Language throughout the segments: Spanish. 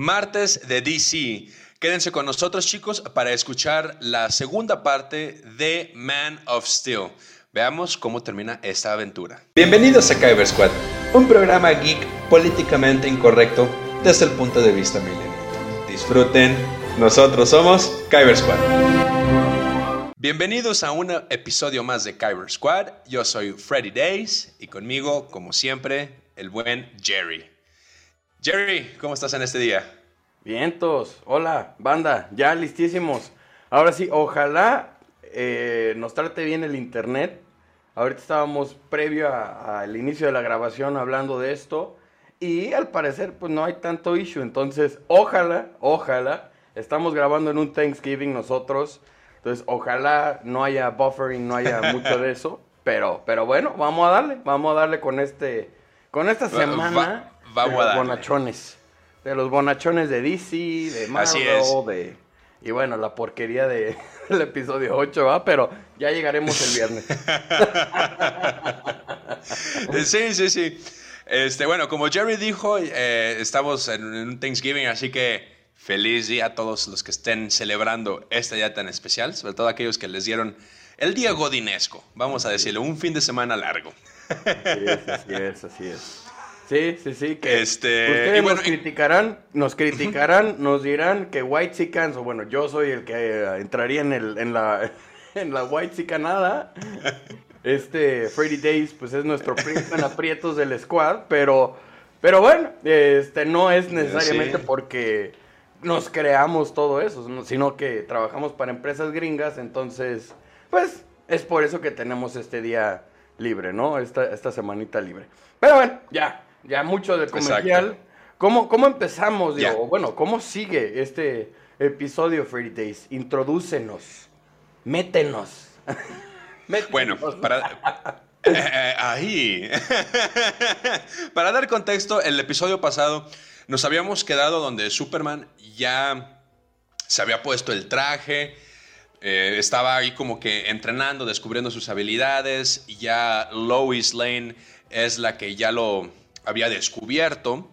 Martes de DC. Quédense con nosotros chicos para escuchar la segunda parte de Man of Steel. Veamos cómo termina esta aventura. Bienvenidos a Kyber Squad, un programa geek políticamente incorrecto desde el punto de vista milenial. Disfruten, nosotros somos Kyber Squad. Bienvenidos a un episodio más de Kyber Squad. Yo soy Freddy Days y conmigo, como siempre, el buen Jerry. Jerry, ¿cómo estás en este día? Vientos, hola, banda, ya listísimos. Ahora sí, ojalá eh, nos trate bien el internet. Ahorita estábamos previo al inicio de la grabación hablando de esto y al parecer pues no hay tanto issue. Entonces, ojalá, ojalá, estamos grabando en un Thanksgiving nosotros. Entonces, ojalá no haya buffering, no haya mucho de eso. Pero, pero bueno, vamos a darle, vamos a darle con este, con esta semana vamos de a los bonachones. De los bonachones de DC, de Marvel, de... Y bueno, la porquería de, del episodio 8, ¿va? Pero ya llegaremos el viernes. Sí, sí, sí. Este, bueno, como Jerry dijo, eh, estamos en un Thanksgiving, así que feliz día a todos los que estén celebrando este día tan especial, sobre todo aquellos que les dieron el día godinesco, vamos a decirlo, un fin de semana largo. Así es, así es, así es. Sí, sí, sí, que Este, ustedes bueno, nos criticarán, nos criticarán, nos dirán que White Chicans, o bueno, yo soy el que eh, entraría en, el, en la, en la White Chicanada. Este, Freddy Days, pues es nuestro en aprietos del squad, pero, pero bueno, este, no es necesariamente Sí. porque nos creamos todo eso, no- sino que trabajamos para empresas gringas, entonces, pues, es por eso que tenemos este día libre, ¿no? Esta, esta semanita libre. Pero bueno, ya, ya mucho del comercial. Exacto. ¿Cómo, ¿Cómo empezamos? Digo, bueno, ¿cómo sigue este episodio, Freddy Days? Introdúcenos, métenos. Métenos. Bueno, para... Eh, eh, ahí. para dar contexto, el episodio pasado nos habíamos quedado donde Superman ya se había puesto el traje, eh, estaba ahí como que entrenando, descubriendo sus habilidades, y ya Lois Lane es la que ya lo había descubierto.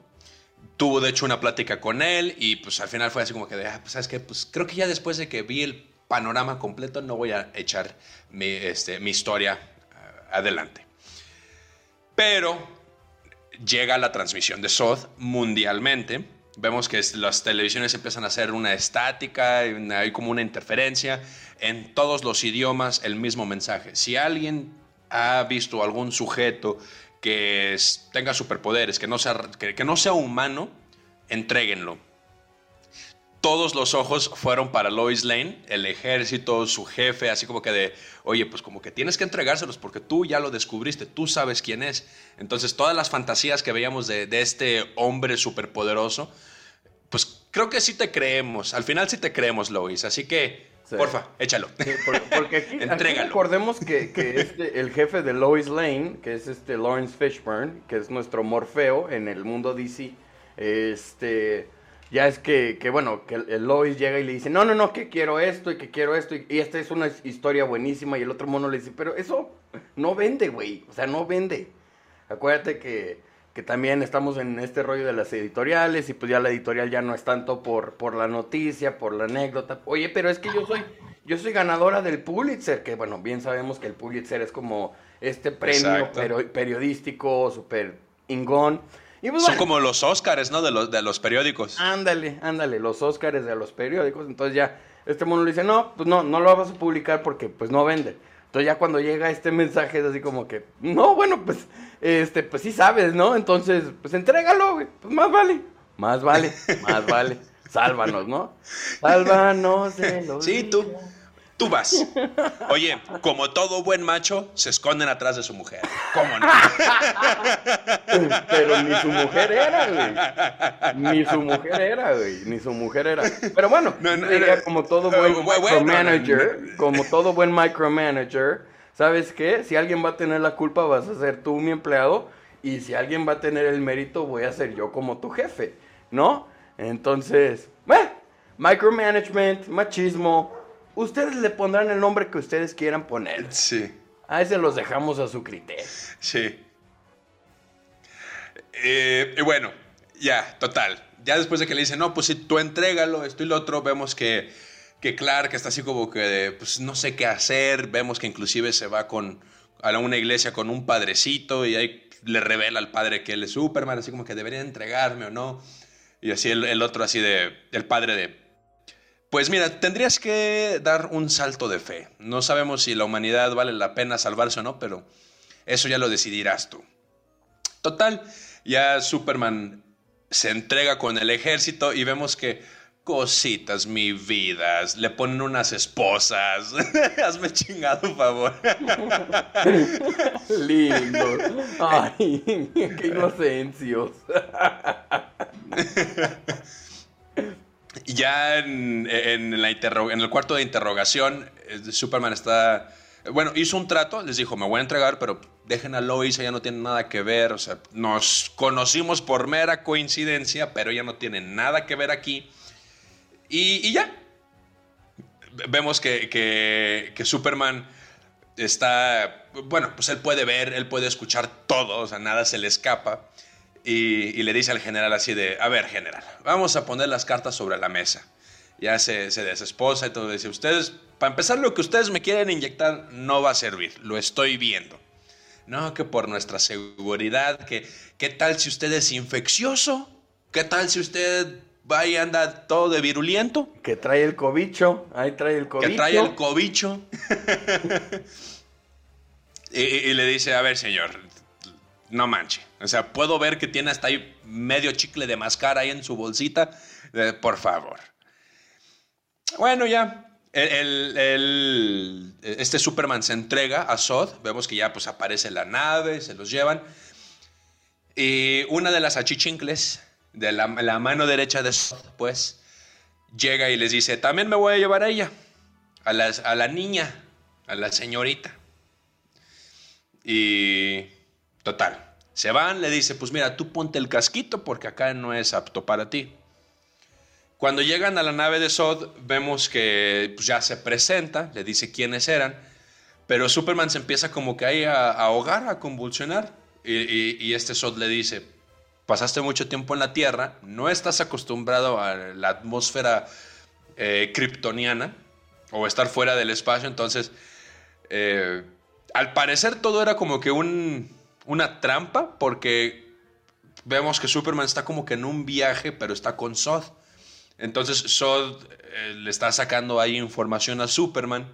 Tuvo de hecho una plática con él y pues al final fue así como que, de, ah, pues sabes qué, pues creo que ya después de que vi el panorama completo no voy a echar mi, este, mi historia ah, adelante. Pero llega la transmisión de SOD mundialmente. Vemos que las televisiones empiezan a hacer una estática, hay como una interferencia. En todos los idiomas el mismo mensaje. Si alguien ha visto algún sujeto que tenga superpoderes, que no, sea, que no sea humano, entréguenlo. Todos los ojos fueron para Lois Lane, el ejército, su jefe, así como que de, oye, pues como que tienes que entregárselos porque tú ya lo descubriste, tú sabes quién es. Entonces todas las fantasías que veíamos de, de este hombre superpoderoso, pues creo que sí te creemos, al final sí te creemos, Lois, así que, Sí. porfa, échalo. Sí, por- porque aquí, recordemos que, que este, el jefe de Lois Lane, que es este Lawrence Fishburne, que es nuestro Morfeo en el mundo DC, este, ya es que, que bueno, que el, el Lois llega y le dice, no, no, no, que quiero esto y que quiero esto, y, y esta es una historia buenísima, y el otro mono le dice, pero eso no vende, güey, o sea, no vende. Acuérdate que, que también estamos en este rollo de las editoriales y pues ya la editorial ya no es tanto por, por la noticia, por la anécdota. Oye, pero es que yo soy, yo soy ganadora del Pulitzer, que bueno, bien sabemos que el Pulitzer es como este premio pero- periodístico súper ingón. Y pues Son bueno, como los Oscars, ¿no? De los, de los periódicos. Ándale, ándale, los Óscares de los periódicos. Entonces ya, este mono le dice, no, pues no, no lo vas a publicar porque pues no vende. Entonces ya cuando llega este mensaje es así como que, no, bueno, pues, este, pues sí sabes, ¿no? Entonces, pues entrégalo, güey, pues más vale, más vale, más vale. Sálvanos, ¿no? Sálvanos de los Sí, días. Tú vas. Oye, como todo buen macho, se esconden atrás de su mujer. ¿Cómo no? Pero ni su mujer era, güey. Ni su mujer era, güey. Ni su mujer era. Pero bueno, No, como todo Eh, buen micromanager, como todo buen micromanager, ¿sabes qué? Si alguien va a tener la culpa, vas a ser tú, mi empleado. Y si alguien va a tener el mérito, voy a ser yo como tu jefe, ¿no? Entonces, bueno, micromanagement, machismo. Ustedes le pondrán el nombre que ustedes quieran poner. Sí, A ese los dejamos a su criterio. sí. Eh, y bueno, ya, total. ya después de que le dice, no, pues si tú entrégalo, esto y lo otro, vemos que, que Clark está así como que, pues no sé qué hacer, vemos que inclusive se va con, a una iglesia con un padrecito y ahí le revela al padre que él es Superman, así como que debería entregarme o no. Y así el, el otro así de, el padre de, pues mira, tendrías que dar un salto de fe. No sabemos si la humanidad vale la pena salvarse o no, pero eso ya lo decidirás tú. Total, ya Superman se entrega con el ejército y vemos que cositas, mi vidas, le ponen unas esposas. Hazme chingado, un favor. Lindo. Ay, qué inocencios. ya en, en, el cuarto de interrogación, eh, Superman está... Bueno, hizo un trato, les dijo, me voy a entregar, pero dejen a Lois, ella no tiene nada que ver, o sea, nos conocimos por mera coincidencia, pero ella no tiene nada que ver aquí. Y, ya, vemos que, que, Superman está, bueno, pues él puede ver, él puede escuchar todo, o sea, nada se le escapa. Y, le dice al general así de, a ver, general, vamos a poner las cartas sobre la mesa. Ya se, se desesposa y todo, dice, ustedes, para empezar, lo que ustedes me quieren inyectar no va a servir, lo estoy viendo. No, que por nuestra seguridad, que qué tal si usted es infeccioso, qué tal si usted va y anda todo de viruliento. Que trae el cobicho, ahí trae el cobicho. Que trae el cobicho. y, le dice, a ver señor, no manche. O sea, puedo ver que tiene hasta ahí medio chicle de mascara ahí en su bolsita. Por favor. Bueno, ya, el, este Superman se entrega a Sod, vemos que ya pues aparece la nave, se los llevan. Y una de las achichincles, de la, mano derecha de Sod, pues, llega y les dice, también me voy a llevar a ella, a, a la niña, a la señorita. Y total, se van, le dice, pues mira, tú ponte el casquito porque acá no es apto para ti. Cuando llegan a la nave de Sod, vemos que pues, ya se presenta, le dice quiénes eran, pero Superman se empieza como que ahí a, ahogar, a convulsionar, y, este Sod le dice, pasaste mucho tiempo en la Tierra, no estás acostumbrado a la atmósfera eh, kryptoniana, o estar fuera del espacio, entonces, eh, al parecer todo era como que una trampa, porque vemos que Superman está como que en un viaje, pero está con Sod. Entonces Sod eh, le está sacando ahí información a Superman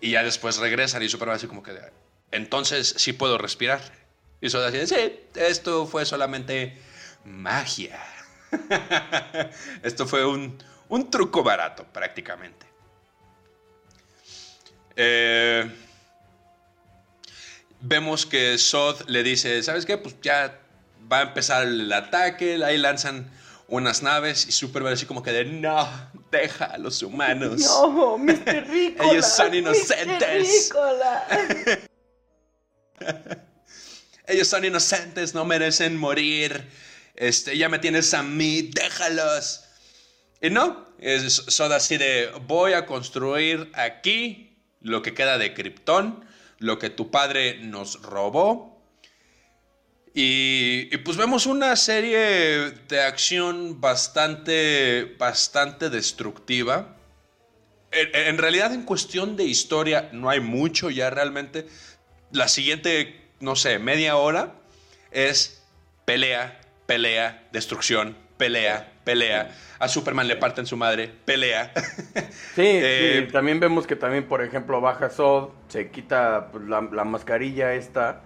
y ya después regresan y Superman así como que, entonces sí puedo respirar. Y Sod así, sí, esto fue solamente magia. esto fue un, truco barato prácticamente. Eh, vemos que Sod le dice, ¿sabes qué? Pues ya va a empezar el ataque, ahí lanzan unas naves y Superman así como que de no, deja a los humanos. No, Mr. Ricola. Ellos son inocentes. Ellos son inocentes, no merecen morir. Este, ya me tienes a mí, déjalos. Y no, es Soda así de voy a construir aquí lo que queda de Krypton, lo que tu padre nos robó y, pues vemos una serie de acción bastante, bastante destructiva. En, realidad, en cuestión de historia, no hay mucho ya realmente. La siguiente, no sé, media hora es pelea, pelea, destrucción, pelea, pelea. A Superman le parten su madre, pelea. Sí, eh, también vemos que también, por ejemplo, baja Sod, se quita pues, la, la mascarilla esta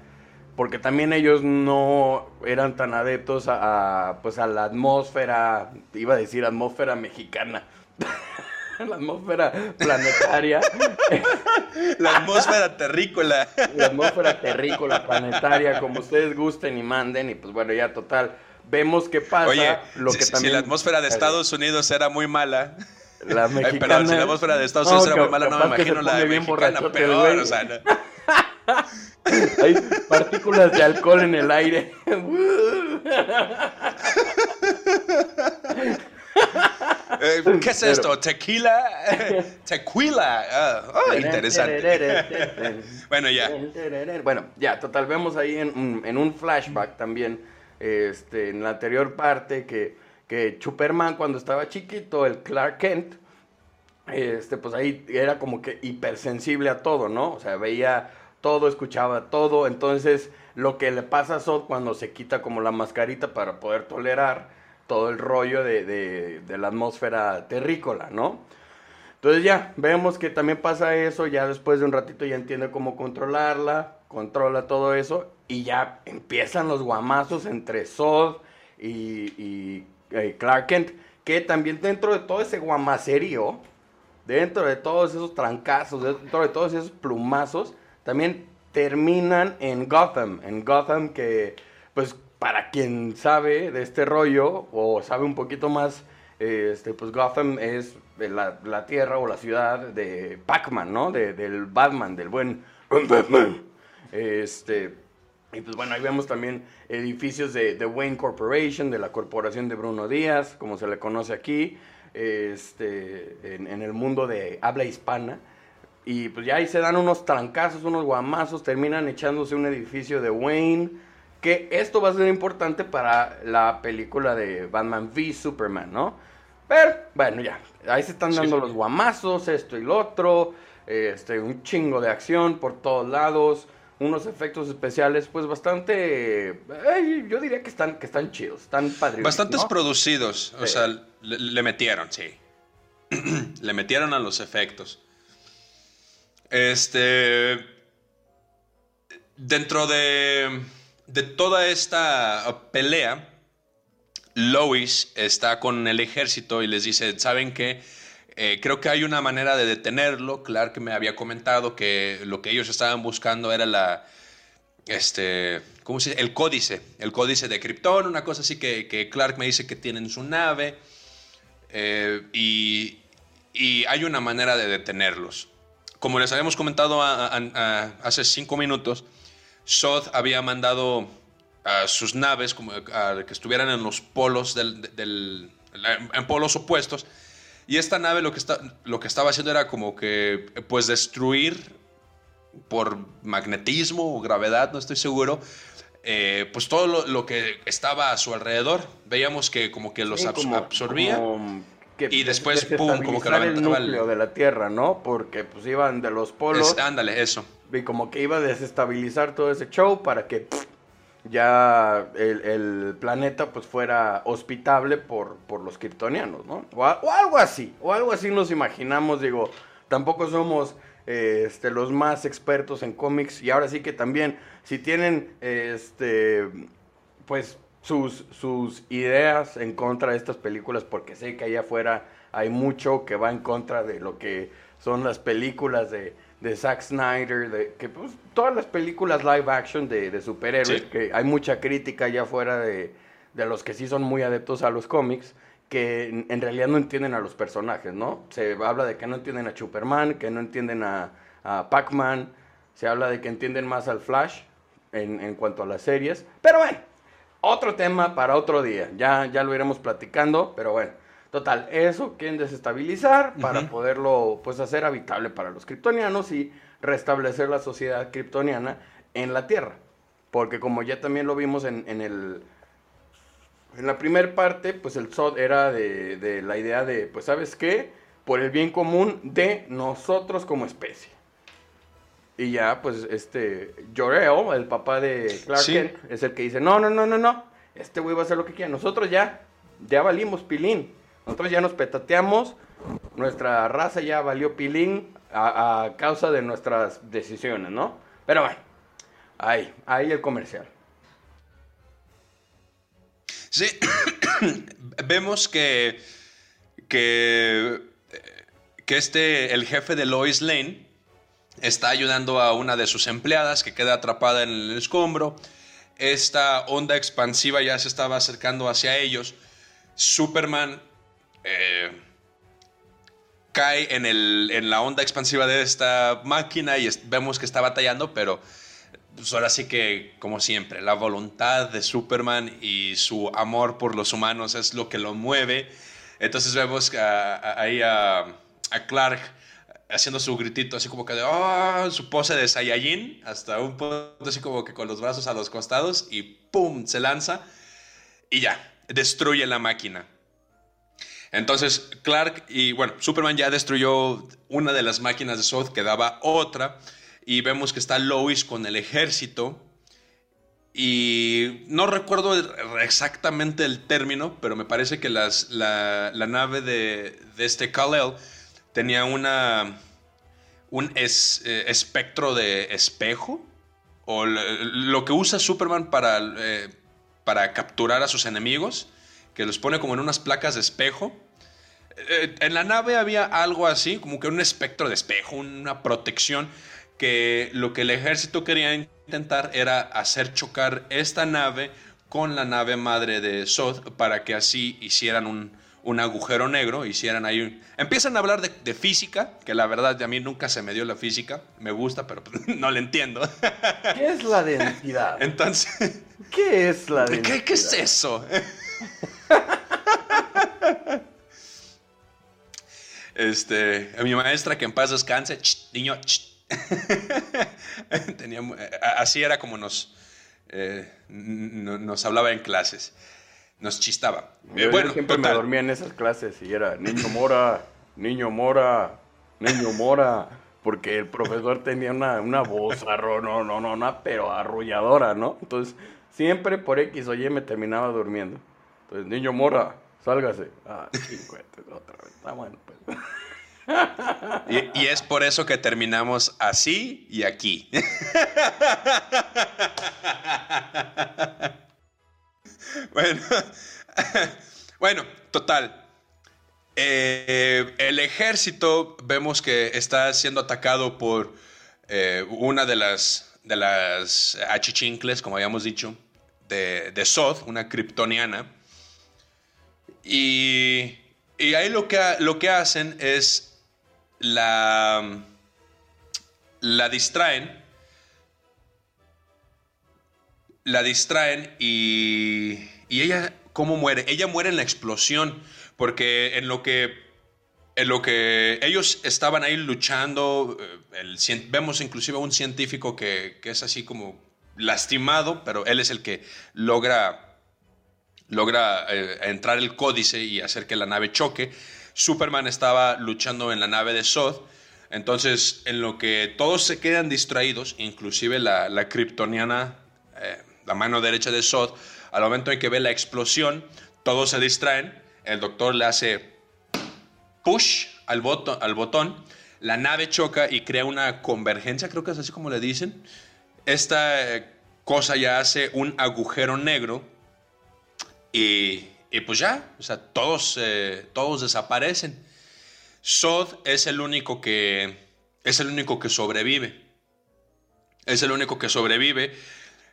porque también ellos no eran tan adeptos a, pues a la atmósfera, iba a decir atmósfera mexicana. la atmósfera planetaria. la atmósfera terrícola. la atmósfera terrícola planetaria, como ustedes gusten y manden. Y pues bueno, ya total. Vemos qué pasa. Oye, lo si, que también... si la atmósfera de Estados Unidos era muy mala. La mexicana. Ay, perdón, si la atmósfera de Estados Unidos era muy mala, no me imagino la de mexicana peor. O sea, no. Hay partículas de alcohol en el aire. Eh, ¿Qué es esto? ¿Tequila? ¿Tequila? Ah, oh, interesante. bueno, ya. Bueno, ya, total, vemos ahí en, en un flashback también, este, en la anterior parte, que, que Superman cuando estaba chiquito, el Clark Kent, este, pues ahí era como que hipersensible a todo, ¿no? O sea, veía todo, escuchaba todo, entonces lo que le pasa a Sod cuando se quita como la mascarita para poder tolerar todo el rollo de, de, de la atmósfera terrícola, ¿no? Entonces ya, vemos que también pasa eso, ya después de un ratito ya entiende cómo controlarla, controla todo eso, y ya empiezan los guamazos entre Sod y, y eh, Clark Kent, que también dentro de todo ese guamacerío, dentro de todos esos trancazos, dentro de todos esos plumazos, también terminan en Gotham, en Gotham que, pues, para quien sabe de este rollo o sabe un poquito más, este, pues Gotham es la, tierra o la ciudad de Pac-Man, ¿no? De, del Batman, del buen Batman. Este, y pues bueno, ahí vemos también edificios de, de, Wayne Corporation, de la corporación de Bruno Díaz, como se le conoce aquí, este, en, en, el mundo de habla hispana. Y pues ya ahí se dan unos trancazos, unos guamazos, terminan echándose un edificio de Wayne. Que esto va a ser importante para la película de Batman v Superman, ¿no? Pero bueno, ya, ahí se están dando sí. los guamazos, esto y lo otro, este, un chingo de acción por todos lados unos efectos especiales pues bastante eh, yo diría que están que están chidos están padres bastantes ¿no? producidos o sea le, le, metieron sí le metieron a los efectos este dentro de de toda esta pelea Lois está con el ejército y les dice saben qué eh, creo que hay una manera de detenerlo. Clark me había comentado que lo que ellos estaban buscando era la, este, ¿cómo se dice? El códice, el códice de Krypton, una cosa así que, Clark me dice que tienen su nave eh, y, y, hay una manera de detenerlos. Como les habíamos comentado hace cinco minutos, Sod había mandado a sus naves como que estuvieran en los polos del, del, en polos opuestos y esta nave lo que, está, lo que estaba haciendo era como que, pues, destruir por magnetismo o gravedad, no estoy seguro, eh, pues todo lo, lo, que estaba a su alrededor. Veíamos que como que los sí, como, absorbía. Como que y después, pum, como que el núcleo el... de la Tierra, ¿no? Porque pues iban de los polos. Es, ándale, eso. Y como que iba a desestabilizar todo ese show para que pff, ya el, planeta pues fuera hospitable por, por los kryptonianos, ¿no? O, algo así, o algo así nos imaginamos, digo, tampoco somos este, los más expertos en cómics y ahora sí que también, si tienen, este, pues, sus, sus ideas en contra de estas películas, porque sé que allá afuera hay mucho que va en contra de lo que son las películas de de Zack Snyder, de que pues, todas las películas live action de, de superhéroes, sí. que hay mucha crítica allá afuera de, de, los que sí son muy adeptos a los cómics, que en, en, realidad no entienden a los personajes, ¿no? Se habla de que no entienden a Superman, que no entienden a, a Pac-Man, se habla de que entienden más al Flash en, en, cuanto a las series, pero bueno, otro tema para otro día, ya, ya lo iremos platicando, pero bueno. Total, eso quieren desestabilizar para uh -huh. poderlo pues hacer habitable para los kryptonianos y restablecer la sociedad kryptoniana en la Tierra. Porque como ya también lo vimos en, en el en la primera parte, pues el SOD era de, de, la idea de, pues sabes qué, por el bien común de nosotros como especie. Y ya, pues este Jorel, el papá de Clark sí. Kent, es el que dice, no, no, no, no, no, este güey va a hacer lo que quiera. Nosotros ya, ya valimos pilín. Nosotros ya nos petateamos, nuestra raza ya valió pilín a, a, causa de nuestras decisiones, ¿no? Pero bueno, ahí, ahí el comercial. Sí, vemos que, que, que este, el jefe de Lois Lane está ayudando a una de sus empleadas que queda atrapada en el escombro. Esta onda expansiva ya se estaba acercando hacia ellos. Superman eh, cae en, la onda expansiva de esta máquina y vemos que está batallando, pero pues ahora sí que, como siempre, la voluntad de Superman y su amor por los humanos es lo que lo mueve. Entonces vemos ahí a, Clark haciendo su gritito así como que de, oh, su pose de Saiyajin, hasta un punto así como que con los brazos a los costados y ¡pum! se lanza y ya, destruye la máquina Entonces, Clark y, bueno, Superman ya destruyó una de las máquinas de Zod, quedaba otra, y vemos que está Lois con el ejército, y no recuerdo exactamente el término, pero me parece que las, la, nave de, este Kal-El tenía una, un eh, espectro de espejo, o lo que usa Superman para, eh, para capturar a sus enemigos que los pone como en unas placas de espejo. Eh, en la nave había algo así, como que un espectro de espejo, una protección, que lo que el ejército quería intentar era hacer chocar esta nave con la nave madre de Sod para que así hicieran un, un agujero negro, hicieran ahí... Empiezan a hablar de, física, que la verdad a mí nunca se me dio la física, me gusta, pero no la entiendo. ¿Qué es la densidad? Entonces... ¿Qué es la densidad? ¿Qué, qué es eso? Este, a mi maestra, que en paz descanse, niño, así era como nos, eh, nos hablaba en clases, nos chistaba. Yo, bueno, siempre me dormía en esas clases y era niño mora, niño mora, niño mora, porque el profesor tenía una, una voz, no, no, no, no, pero arrulladora, ¿no? Entonces, siempre por X o Y me terminaba durmiendo. Entonces, niño mora, sálgase. Ah, otra vez. Está bueno, pues. Y, es por eso que terminamos así y aquí. Bueno, bueno total. Eh, el ejército vemos que está siendo atacado por eh, una de las, de las achichincles, como habíamos dicho, de, de Sod, una kryptoniana. Y, ahí lo que, lo que hacen es la, la distraen. La distraen y, y ella, ¿cómo muere? Ella muere en la explosión, porque en lo que en lo que ellos estaban ahí luchando, eh, vemos inclusive a un científico que, que, es así como lastimado, pero él es el que logra logra eh, entrar el códice y hacer que la nave choque. Superman estaba luchando en la nave de Zod. Entonces, en lo que todos se quedan distraídos, inclusive la, la kryptoniana, eh, la mano derecha de Zod, al momento en que ve la explosión, todos se distraen. El doctor le hace push al, botón. La nave choca y crea una convergencia, creo que es así como le dicen. Esta eh, cosa ya hace un agujero negro y, pues ya, o sea, todos, eh, todos desaparecen. Sod es el único que es el único que sobrevive. Es el único que sobrevive.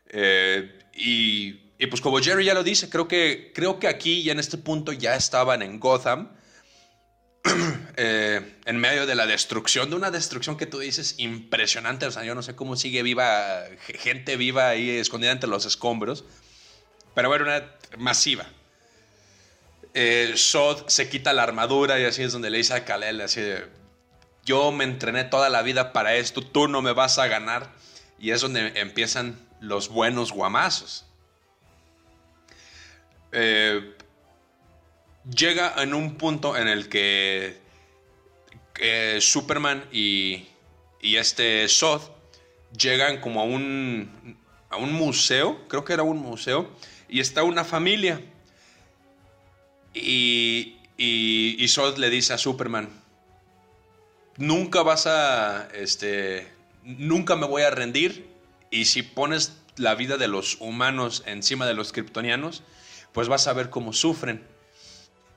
Eh, y, pues como Jerry ya lo dice, creo que, creo que aquí ya en este punto ya estaban en Gotham. Eh, en medio de la destrucción, de una destrucción que tú dices impresionante. O sea, yo no sé cómo sigue viva, gente viva ahí escondida entre los escombros. Pero bueno, una masiva. Eh, Sod se quita la armadura y así es donde le dice a Kalel, así yo me entrené toda la vida para esto, tú no me vas a ganar. Y es donde empiezan los buenos guamazos. Eh, llega en un punto en el que Superman y, y este Sod llegan como a un, a un museo, creo que era un museo, y está una familia. Y, y, le dice a Superman, nunca vas a, este, nunca me voy a rendir y si pones la vida de los humanos encima de los kryptonianos, pues vas a ver cómo sufren.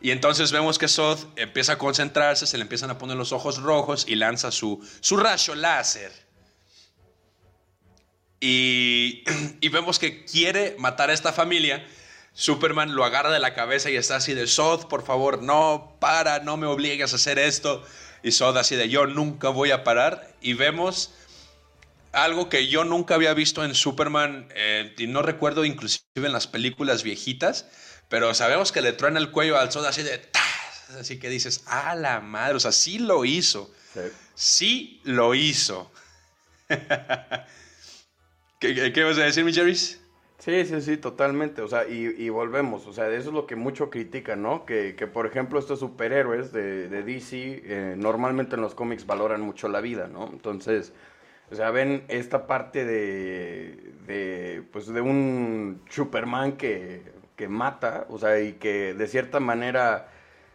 Y entonces vemos que Sod empieza a concentrarse, se le empiezan a poner los ojos rojos y lanza su, su rayo láser. Y, vemos que quiere matar a esta familia. Superman lo agarra de la cabeza y está así de Sod, por favor, no, para, no me obligues a hacer esto. Y Sod así de yo nunca voy a parar. Y vemos algo que yo nunca había visto en Superman eh, y no recuerdo inclusive en las películas viejitas, pero sabemos que le truena el cuello al Sod así de... Así que dices, a la madre, o sea, sí lo hizo. Sí, sí lo hizo. ¿Qué, vas a decir, mi Jerry? Sí, sí, sí, totalmente. O sea, y, volvemos. O sea, eso es lo que mucho critican, ¿no? Que, que por ejemplo, estos superhéroes de, de DC eh, normalmente en los cómics valoran mucho la vida, ¿no? Entonces, o sea, ven esta parte de, de pues, de un Superman que, que mata, o sea, y que de cierta manera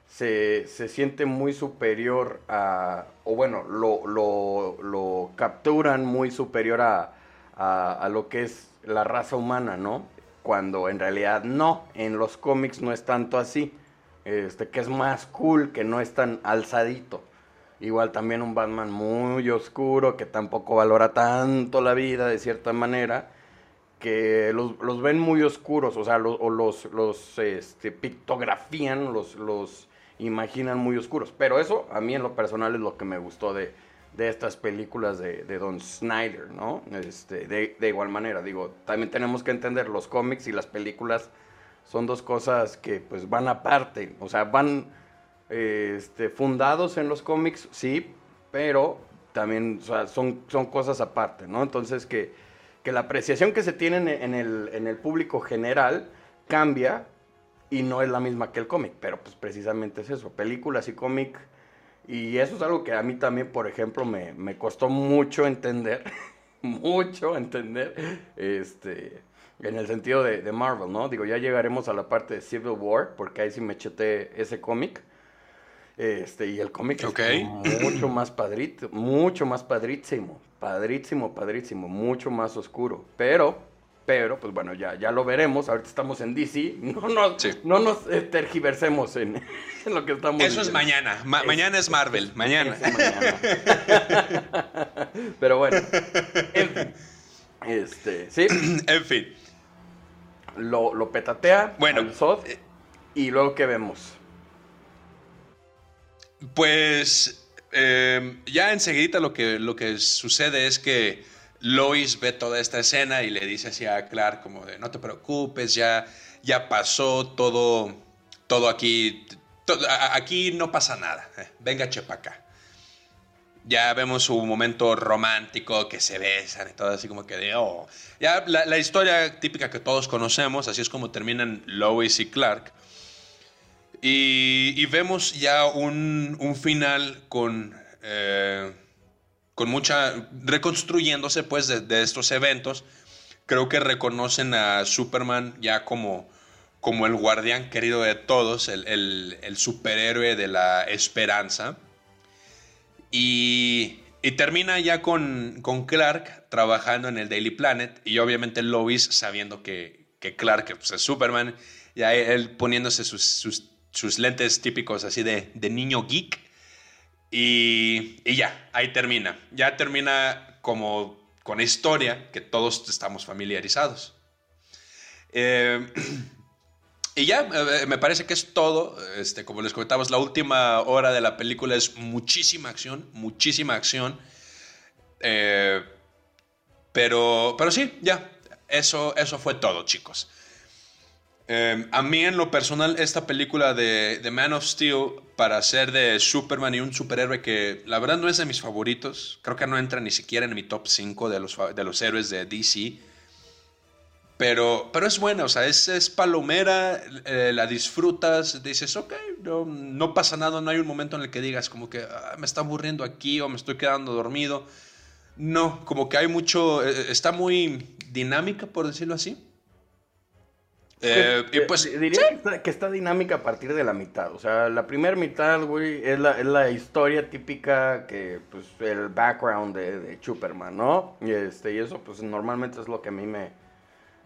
se, se siente muy superior a, o bueno, lo, lo, lo capturan muy superior a, a, lo que es la raza humana, ¿no? Cuando en realidad no, en los cómics no es tanto así. Este, que es más cool, que no es tan alzadito. Igual también un Batman muy oscuro, que tampoco valora tanto la vida de cierta manera, que los, ven muy oscuros, o sea, o los, los este, pictografían, los, los imaginan muy oscuros. Pero eso a mí en lo personal es lo que me gustó de, de estas películas de, Don Snyder, ¿no? Este, de, igual manera, digo, también tenemos que entender los cómics y las películas son dos cosas que pues van aparte, o sea, van este, fundados en los cómics, sí, pero también son, son cosas aparte, ¿no? Entonces que, que la apreciación que se tiene en el, en el público general cambia y no es la misma que el cómic, pero pues precisamente es eso, películas y cómic y eso es algo que a mí también, por ejemplo, me, me costó mucho entender, mucho entender, este, en el sentido de, de, Marvel, ¿no? Digo, ya llegaremos a la parte de Civil War, porque ahí sí me cheté ese cómic. Este, y el cómic es mucho más padrito, mucho más padrísimo, padrísimo, padrísimo, mucho más oscuro. Pero pero, pues bueno, ya, ya lo veremos. Ahorita estamos en DC. No nos, no nos eh, tergiversemos en, lo que estamos Eso es mañana. mañana es Marvel. Mañana. Pero bueno. En fin. Este, sí. En fin. Lo, lo petatea. Bueno. Eh, y luego, ¿qué vemos? Pues. Eh, ya enseguida lo que, lo que sucede es que Lois ve toda esta escena y le dice así a Clark como de no te preocupes, ya, ya pasó todo, todo aquí, aquí no pasa nada, eh, venga chepa acá. Ya vemos un momento romántico que se besan y todo así como que de, oh, ya la, historia típica que todos conocemos, así es como terminan Lois y Clark. Y, vemos ya un, un final con... Eh, con mucha, reconstruyéndose pues de, estos eventos, creo que reconocen a Superman ya como, como el guardián querido de todos, el, superhéroe de la esperanza. Y, termina ya con, con, Clark trabajando en el Daily Planet. Y obviamente Lois sabiendo que, que Clark pues, es Superman, ya él poniéndose sus, sus, lentes típicos así de, de niño geek y, ya, ahí termina. Ya termina como con historia que todos estamos familiarizados. Eh, y ya, eh, me parece que es todo. Este, como les comentamos, la última hora de la película es muchísima acción, muchísima acción. Eh, pero, pero sí, ya, eso, eso fue todo, chicos. Em, a mí en lo personal esta película de, The Man of Steel para ser de Superman y un superhéroe que la verdad no es de mis favoritos, creo que no entra ni siquiera en mi top 5 de los, de los héroes de DC, pero, pero es buena, o sea, es, es palomera, eh, la disfrutas, dices, ok, no, no, pasa nada, no hay un momento en el que digas como que ah, me está aburriendo aquí o me estoy quedando dormido. No, como que hay mucho, eh, está muy dinámica, por decirlo así. Eh, y pues, diría que, está, dinámica a partir de la mitad. O sea, la primera mitad, güey, es la, es la historia típica que, pues, el background de, de Superman, ¿no? Y, este, y eso, pues, normalmente es lo que a mí me,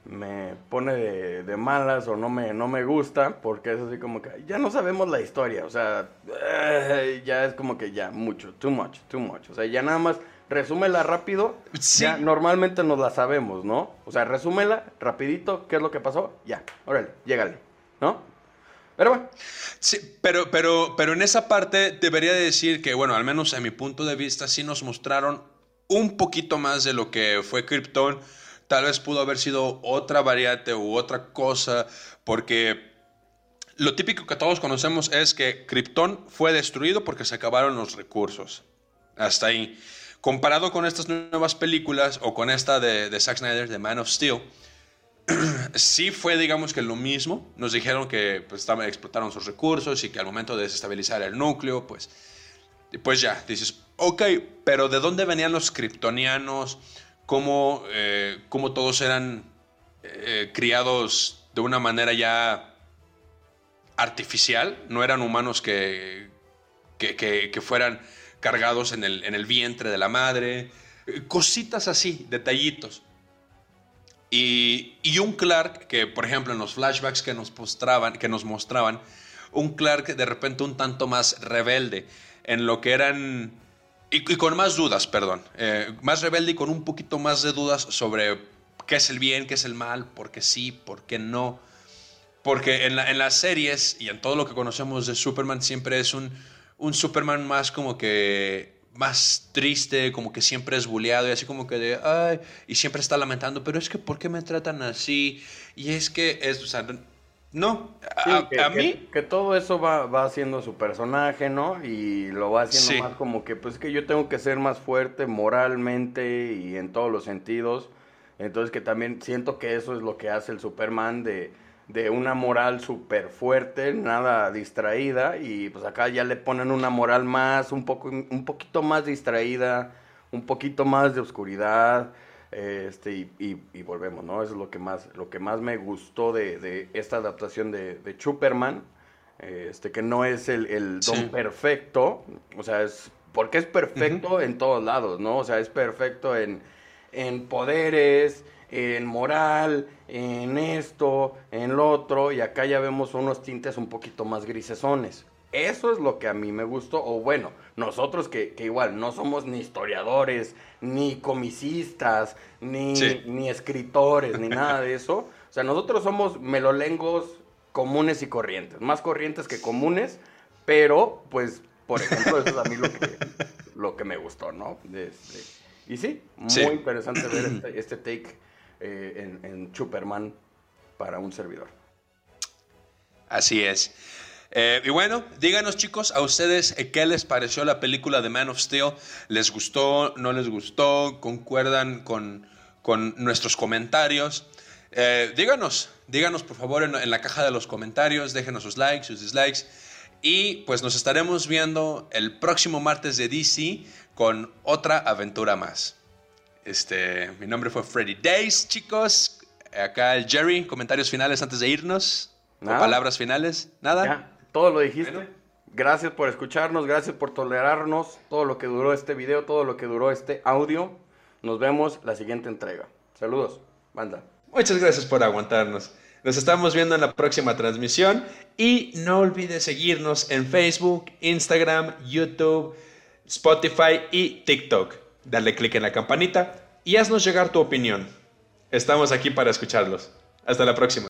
me pone de, malas o no me, no me gusta, porque es así como que ya no sabemos la historia. O sea, eh, ya es como que ya, mucho, too much, too much. O sea, ya nada más resúmela rápido. Ya normalmente nos la sabemos, ¿no? O sea, resúmela rapidito, ¿qué es lo que pasó? Ya, órale, llégale, ¿no? Pero bueno. Sí, pero, pero, pero en esa parte debería decir que, bueno, al menos a mi punto de vista, sí nos mostraron un poquito más de lo que fue Krypton. Tal vez pudo haber sido otra variante u otra cosa, porque lo típico que todos conocemos es que Krypton fue destruido porque se acabaron los recursos. Hasta ahí. Comparado con estas nuevas películas o con esta de, Zack Snyder, de Man of Steel, sí fue, digamos que lo mismo. Nos dijeron que pues, explotaron sus recursos y que al momento de desestabilizar el núcleo, pues, pues ya, dices, ok, pero ¿de dónde venían los kryptonianos? ¿Cómo, eh, cómo todos eran eh, criados de una manera ya artificial? No eran humanos que, que, fueran cargados en el, en el vientre de la madre. Cositas así, detallitos. Y, un Clark que, por ejemplo, en los flashbacks que nos, mostraban, que nos mostraban, un Clark de repente un tanto más rebelde en lo que eran... Y, con más dudas, perdón. Eh, más rebelde y con un poquito más de dudas sobre qué es el bien, qué es el mal, por qué sí, por qué no. Porque en, en las series y en todo lo que conocemos de Superman siempre es un, un Superman más como que más triste, como que siempre es bulleado y así como que de, ay, y siempre está lamentando, pero es que ¿por qué me tratan así? Y es que es, o sea, no, a, mí... Que, todo eso va, va haciendo su personaje, ¿no? Y lo va haciendo más como que, pues que yo tengo que ser más fuerte moralmente y en todos los sentidos. Entonces que también siento que eso es lo que hace el Superman de de una moral súper fuerte, nada distraída, y pues acá ya le ponen una moral más, un, poco, un poquito más distraída, un poquito más de oscuridad, este, y, y, volvemos, ¿no? Eso es lo que más, lo que más me gustó de, de esta adaptación de, de Superman, este, que no es el, el don perfecto, o sea, es, porque es perfecto en todos lados, ¿no? O sea, es perfecto en, en poderes, en moral, en esto, en lo otro, y acá ya vemos unos tintes un poquito más grisesones. Eso es lo que a mí me gustó, o bueno, nosotros que, igual no somos ni historiadores, ni comicistas, ni, ni escritores, ni nada de eso. O sea, nosotros somos melolengos comunes y corrientes, más corrientes que comunes, pero pues, por ejemplo, eso es a mí lo que, lo que me gustó, ¿no? Este, y sí, muy interesante ver este, este take eh, en, Superman para un servidor. Así es. Eh, y bueno, díganos chicos, a ustedes eh, qué les pareció la película de Man of Steel. ¿Les gustó? ¿No les gustó? ¿Concuerdan con, con nuestros comentarios? díganos, díganos por favor en, en, la caja de los comentarios, déjenos sus likes, sus dislikes. Y pues nos estaremos viendo el próximo martes de DC con otra aventura más. Este, mi nombre fue Freddy Days, chicos. Acá el Jerry, comentarios finales antes de irnos. palabras finales. Nada. Ya, todo lo dijiste. Gracias por escucharnos, gracias por tolerarnos todo lo que duró este video, todo lo que duró este audio. Nos vemos la siguiente entrega. Saludos, banda. Muchas gracias por aguantarnos. Nos estamos viendo en la próxima transmisión y no olvides seguirnos en Facebook, Instagram, YouTube, Spotify y TikTok dale click en la campanita y haznos llegar tu opinión. Estamos aquí para escucharlos. Hasta la próxima.